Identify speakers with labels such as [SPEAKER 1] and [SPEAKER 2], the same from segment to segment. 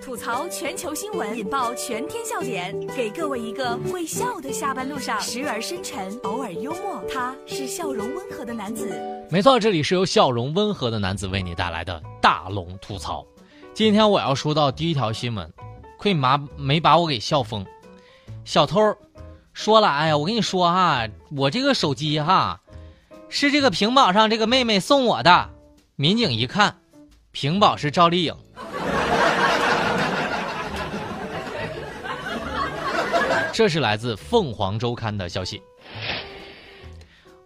[SPEAKER 1] 吐槽全球新闻，引爆全天笑点，给各位一个会笑的下班路上，时而深沉，偶尔幽默。他是笑容温和的男子。
[SPEAKER 2] 没错，这里是由笑容温和的男子为你带来的大龙吐槽。今天我要说到第一条新闻，亏妈没把我给笑疯。小偷说了：“哎呀，我跟你说哈，我这个手机哈，是这个屏保上这个妹妹送我的。”民警一看，屏保是赵丽颖。这是来自《凤凰周刊》的消息。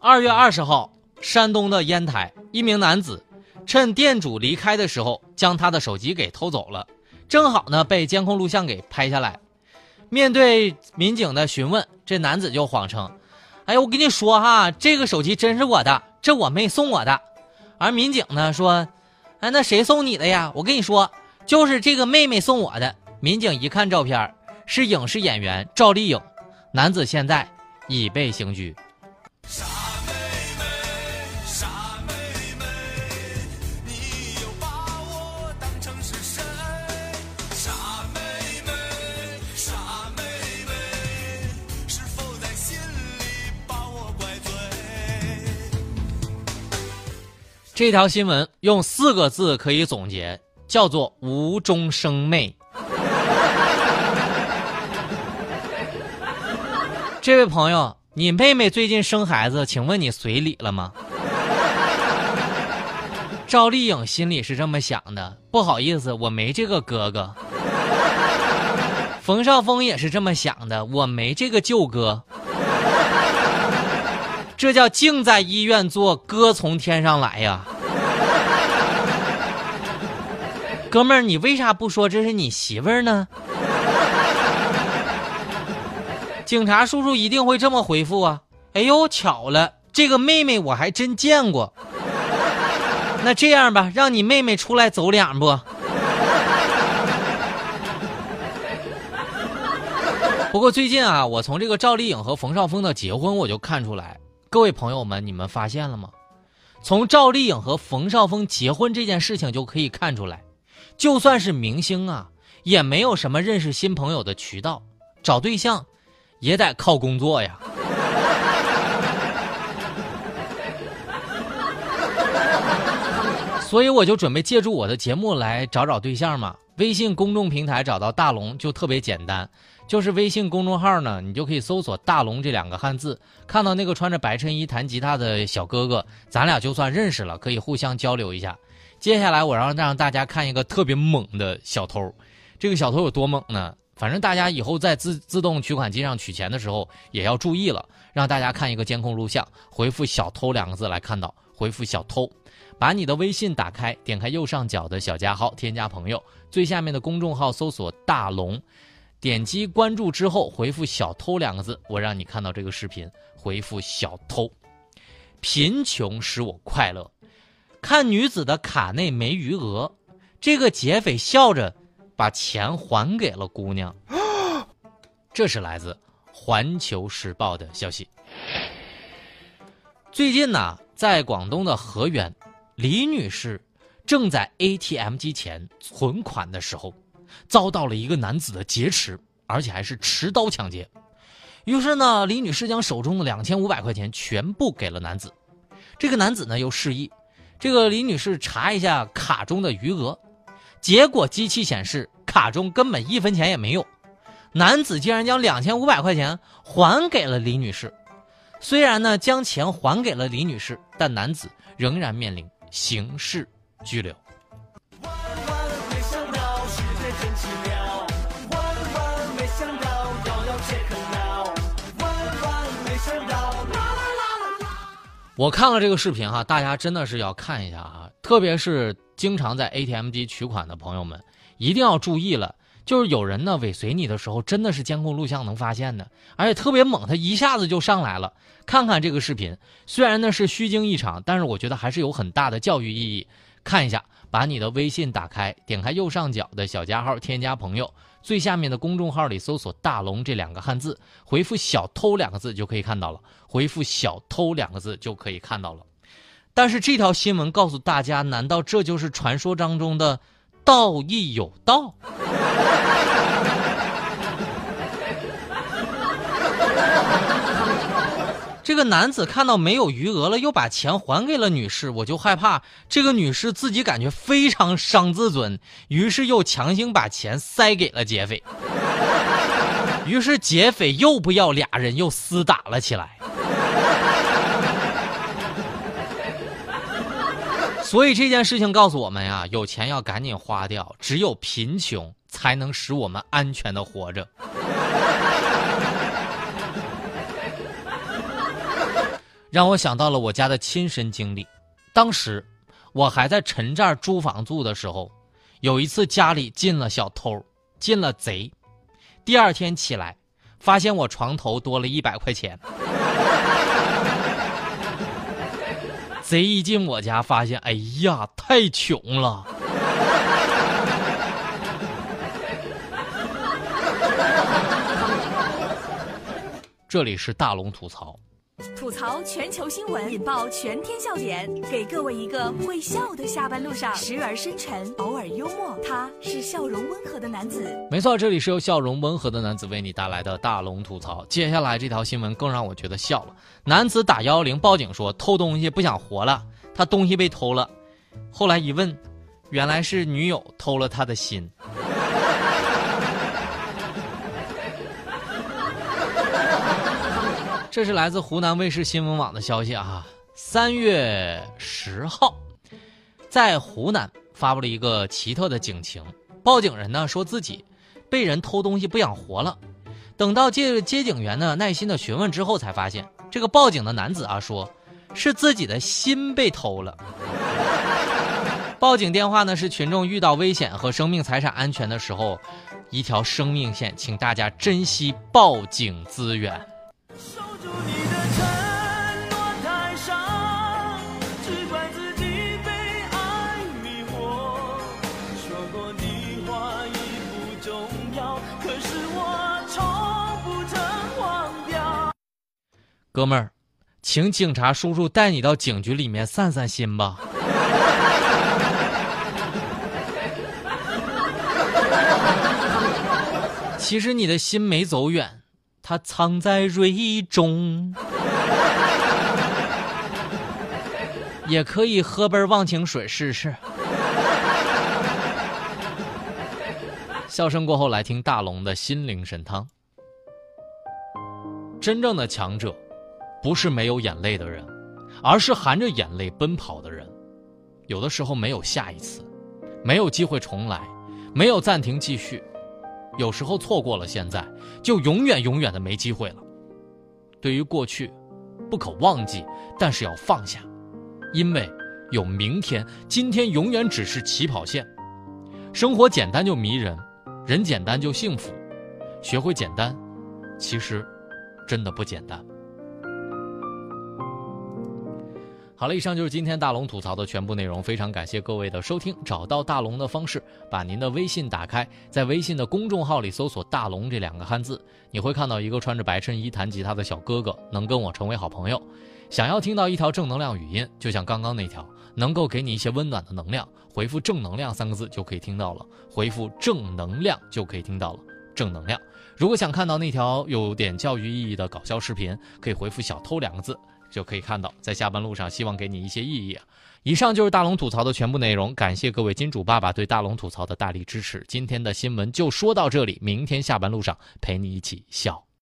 [SPEAKER 2] 二月二十号，山东的烟台，一名男子趁店主离开的时候，将他的手机给偷走了，正好呢被监控录像给拍下来。面对民警的询问，这男子就谎称：“哎呀，我跟你说哈，这个手机真是我的，这我妹送我的。”而民警呢说：“哎，那谁送你的呀？我跟你说，就是这个妹妹送我的。”民警一看照片。是影视演员赵丽颖，男子现在已被刑拘。傻妹妹，傻妹妹，你又把我当成是谁？傻妹妹，傻妹妹，是否在心里把我怪罪？这条新闻用四个字可以总结，叫做无中生妹。这位朋友，你妹妹最近生孩子，请问你随礼了吗？赵丽颖心里是这么想的，不好意思，我没这个哥哥。冯绍峰也是这么想的，我没这个舅哥。这叫静在医院做，哥从天上来呀。哥们儿，你为啥不说这是你媳妇儿呢？警察叔叔一定会这么回复啊！哎呦，巧了，这个妹妹我还真见过。那这样吧，让你妹妹出来走两步。不过最近啊，我从这个赵丽颖和冯绍峰的结婚，我就看出来，各位朋友们，你们发现了吗？从赵丽颖和冯绍峰结婚这件事情就可以看出来，就算是明星啊，也没有什么认识新朋友的渠道，找对象。也得靠工作呀，所以我就准备借助我的节目来找找对象嘛。微信公众平台找到大龙就特别简单，就是微信公众号呢，你就可以搜索“大龙”这两个汉字，看到那个穿着白衬衣弹吉他的小哥哥，咱俩就算认识了，可以互相交流一下。接下来我让让大家看一个特别猛的小偷，这个小偷有多猛呢？反正大家以后在自自动取款机上取钱的时候也要注意了。让大家看一个监控录像，回复“小偷”两个字来看到，回复“小偷”，把你的微信打开，点开右上角的小加号，添加朋友，最下面的公众号搜索“大龙”，点击关注之后回复“小偷”两个字，我让你看到这个视频，回复“小偷”。贫穷使我快乐，看女子的卡内没余额，这个劫匪笑着。把钱还给了姑娘，这是来自《环球时报》的消息。最近呢，在广东的河源，李女士正在 ATM 机前存款的时候，遭到了一个男子的劫持，而且还是持刀抢劫。于是呢，李女士将手中的两千五百块钱全部给了男子。这个男子呢又示意，这个李女士查一下卡中的余额。结果机器显示卡中根本一分钱也没有，男子竟然将两千五百块钱还给了李女士。虽然呢将钱还给了李女士，但男子仍然面临刑事拘留。我看了这个视频哈，大家真的是要看一下啊，特别是经常在 ATM 机取款的朋友们，一定要注意了。就是有人呢尾随你的时候，真的是监控录像能发现的，而且特别猛，他一下子就上来了。看看这个视频，虽然呢是虚惊一场，但是我觉得还是有很大的教育意义。看一下，把你的微信打开，点开右上角的小加号，添加朋友。最下面的公众号里搜索“大龙”这两个汉字，回复“小偷”两个字就可以看到了。回复“小偷”两个字就可以看到了。但是这条新闻告诉大家，难道这就是传说当中的道义有道？这个男子看到没有余额了，又把钱还给了女士，我就害怕这个女士自己感觉非常伤自尊，于是又强行把钱塞给了劫匪。于是劫匪又不要，俩人又厮打了起来。所以这件事情告诉我们呀，有钱要赶紧花掉，只有贫穷才能使我们安全的活着。让我想到了我家的亲身经历。当时我还在陈寨租房住的时候，有一次家里进了小偷，进了贼。第二天起来，发现我床头多了一百块钱。贼一进我家，发现，哎呀，太穷了。这里是大龙吐槽。
[SPEAKER 1] 吐槽全球新闻，引爆全天笑点，给各位一个会笑的下班路上，时而深沉，偶尔幽默。他是笑容温和的男子。
[SPEAKER 2] 没错，这里是由笑容温和的男子为你带来的大龙吐槽。接下来这条新闻更让我觉得笑了。男子打幺幺零报警说偷东西不想活了，他东西被偷了。后来一问，原来是女友偷了他的心。这是来自湖南卫视新闻网的消息啊，三月十号，在湖南发布了一个奇特的警情。报警人呢说自己被人偷东西不想活了，等到接接警员呢耐心的询问之后，才发现这个报警的男子啊说是自己的心被偷了。报警电话呢是群众遇到危险和生命财产安全的时候一条生命线，请大家珍惜报警资源。哥们儿，请警察叔叔带你到警局里面散散心吧。其实你的心没走远，它藏在蕊中。也可以喝杯忘情水试试。笑声过后，来听大龙的心灵神汤。真正的强者。不是没有眼泪的人，而是含着眼泪奔跑的人。有的时候没有下一次，没有机会重来，没有暂停继续。有时候错过了现在，就永远永远的没机会了。对于过去，不可忘记，但是要放下，因为有明天，今天永远只是起跑线。生活简单就迷人，人简单就幸福。学会简单，其实真的不简单。好了，以上就是今天大龙吐槽的全部内容。非常感谢各位的收听。找到大龙的方式，把您的微信打开，在微信的公众号里搜索“大龙”这两个汉字，你会看到一个穿着白衬衣弹吉他的小哥哥，能跟我成为好朋友。想要听到一条正能量语音，就像刚刚那条，能够给你一些温暖的能量，回复“正能量”三个字就可以听到了。回复“正能量”就可以听到了。正能量。如果想看到那条有点教育意义的搞笑视频，可以回复“小偷”两个字。就可以看到，在下班路上，希望给你一些意义！以上就是大龙吐槽的全部内容，感谢各位金主爸爸对大龙吐槽的大力支持。今天的新闻就说到这里，明天下班路上陪你一起笑。